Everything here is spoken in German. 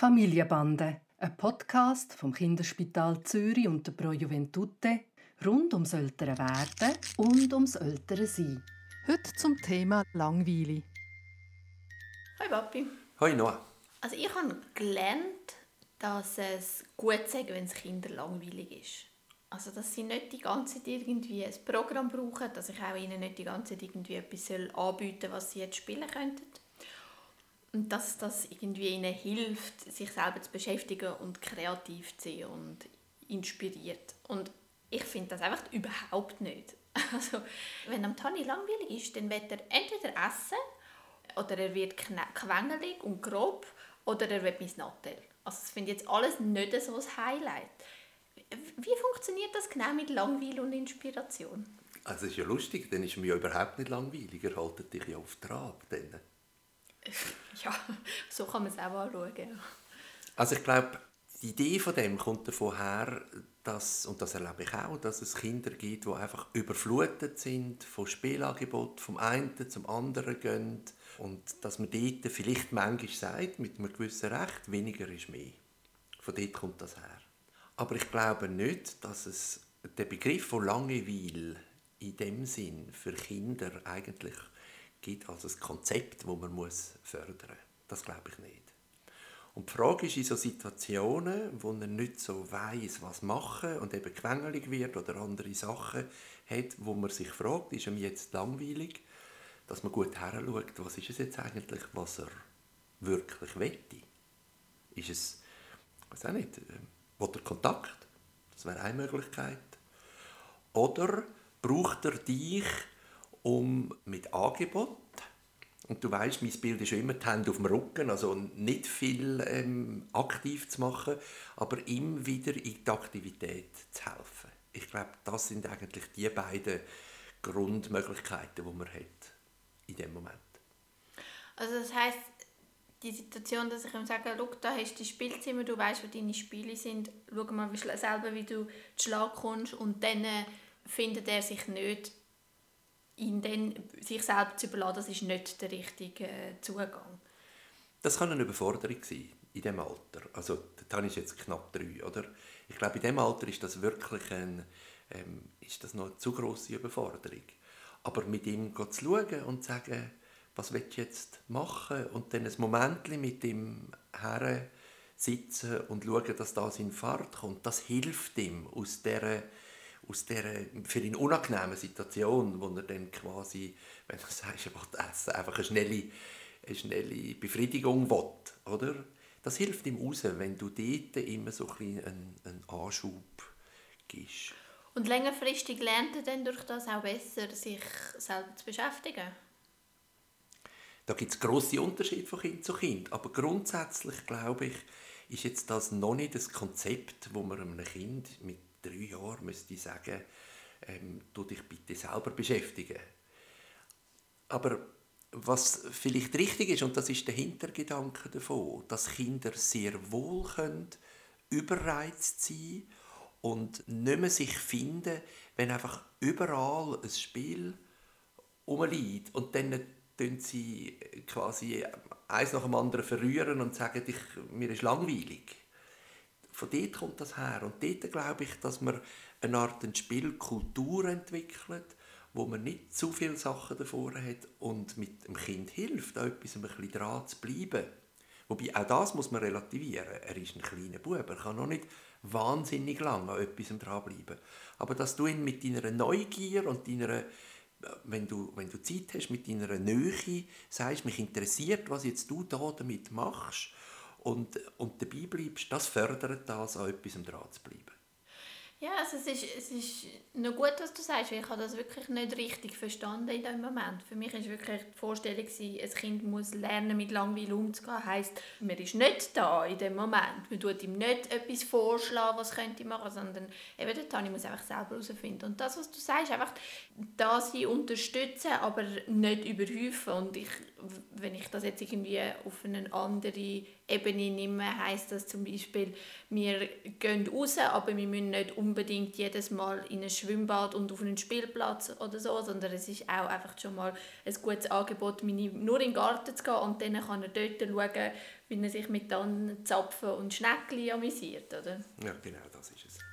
Familienbande, ein Podcast vom Kinderspital Zürich und der Pro Juventute rund ums ältere Werden und ums ältere Sein. Heute zum Thema Langweile. Hi Papi. Hi Noah. Also ich habe gelernt, dass es gut ist, wenn es Kinder langweilig ist. Also dass sie nicht die ganze Zeit irgendwie ein Programm brauchen, dass ich auch ihnen nicht die ganze Zeit irgendwie etwas anbieten soll, was sie jetzt spielen könnten. Und dass das irgendwie ihnen hilft, sich selber zu beschäftigen und kreativ zu sein und inspiriert. Und ich finde das einfach überhaupt nicht. Also, wenn am Tani langweilig ist, dann wird er entweder essen oder er wird quengelig und grob oder er wird mein Nattel. Also das finde ich jetzt alles nicht so ein Highlight. Wie funktioniert das genau mit Langweil und Inspiration? Also es ist ja lustig, dann ist mir ja überhaupt nicht langweilig. Er hält dich ja auf Trab. Ja, so kann man es auch anschauen. Also ich glaube, die Idee von dem kommt davon her, dass, und das erlebe ich auch, dass es Kinder gibt, die einfach überflutet sind von Spielangeboten, vom einen zum anderen gehen und dass man dort vielleicht manchmal sagt, mit einem gewissen Recht, weniger ist mehr. Von dort kommt das her. Aber ich glaube nicht, dass es den Begriff von Langeweile in dem Sinn für Kinder eigentlich gibt als ein Konzept, das man muss fördern muss. Das glaube ich nicht. Und die Frage ist in so Situationen, wo man nicht so weiß, was machen und eben quengelig wird oder andere Sachen hat, wo man sich fragt, ist ihm jetzt langweilig, dass man gut heranschaut, was ist es jetzt eigentlich, was er wirklich wette. Ist es, ich weiß auch nicht, äh, will er Kontakt? Das wäre eine Möglichkeit. Oder braucht er dich, um mit Angebot und du weißt, mein Bild ist immer die Hände auf dem Rücken, also nicht viel ähm, aktiv zu machen, aber ihm wieder in die Aktivität zu helfen. Ich glaube, das sind eigentlich die beiden Grundmöglichkeiten, die man hat in dem Moment. Also das heißt, die Situation, dass ich ihm sage, schau, da hast du die Spielzimmer, du weißt, wo deine Spiele sind, schau mal wie selber, wie du zu Schlag kommst und dann findet er sich nicht ihn dann sich selbst zu überlassen, das ist nicht der richtige äh, Zugang. Das kann eine Überforderung sein in diesem Alter. Also, dann ist jetzt knapp drei, oder? Ich glaube, in diesem Alter ist das wirklich ein, ähm, ist das noch eine zu grosse Überforderung. Aber mit ihm zu schauen und zu sagen, was willst du jetzt machen? Und dann ein Moment mit ihm her sitzen und schauen, dass das in Fahrt kommt, das hilft ihm aus dieser aus dieser für ihn unangenehmen Situation, wo er dann quasi, wenn du sagst, er will essen, einfach eine schnelle, eine schnelle Befriedigung will, oder? Das hilft ihm raus, wenn du dort immer so ein einen, einen Anschub gibst. Und längerfristig lernt er dann durch das auch besser, sich selber zu beschäftigen? Da gibt es grosse Unterschiede von Kind zu Kind. Aber grundsätzlich, glaube ich, ist jetzt das noch nicht das Konzept, wo man einem Kind mit drei Jahren müsste ich sagen, ähm, du dich bitte selber beschäftigen. Aber was vielleicht richtig ist, und das ist der Hintergedanke davon, dass Kinder sehr wohl können, überreizt sein und nicht mehr sich finden, wenn einfach überall ein Spiel rumliegt und dann tun sie quasi eins nach dem anderen verrühren und sagen, ich, mir ist langweilig. Von dort kommt das her. Und dort glaube ich, dass man eine Art Spielkultur entwickelt, wo man nicht zu viele Sachen davor hat und mit dem Kind hilft, an etwas ein bisschen dran zu bleiben. Wobei, auch das muss man relativieren. Er ist ein kleiner Bub, er kann noch nicht wahnsinnig lange an etwas dranbleiben. Aber dass du ihn mit deiner Neugier und deiner, wenn du, wenn du Zeit hast, mit deiner Nähe sagst, mich interessiert, was jetzt du da damit machst und, und dabei bleibst, das fördert das, an etwas dran zu bleiben. Ja, also es ist, es ist noch gut, was du sagst, weil ich habe das wirklich nicht richtig verstanden in dem Moment. Für mich war wirklich die Vorstellung, ein Kind muss lernen, mit Langweil umzugehen. Heißt, man ist nicht da in dem Moment. Man tut ihm nicht etwas vorschlagen, was könnte machen, sondern eben der Tani muss einfach selber herausfinden. Und das, was du sagst, einfach da sie unterstützen, aber nicht überhäufen. Und ich, wenn ich das jetzt irgendwie auf eine andere Ebene nehme, heisst das zum Beispiel, wir gehen raus, aber wir müssen nicht unbedingt jedes Mal in ein Schwimmbad und auf einen Spielplatz oder so, sondern es ist auch einfach schon mal ein gutes Angebot, nur in den Garten zu gehen und dann kann er dort schauen, wie er sich mit dann Zapfen und Schneckli amüsiert, oder? Ja, genau, das ist es.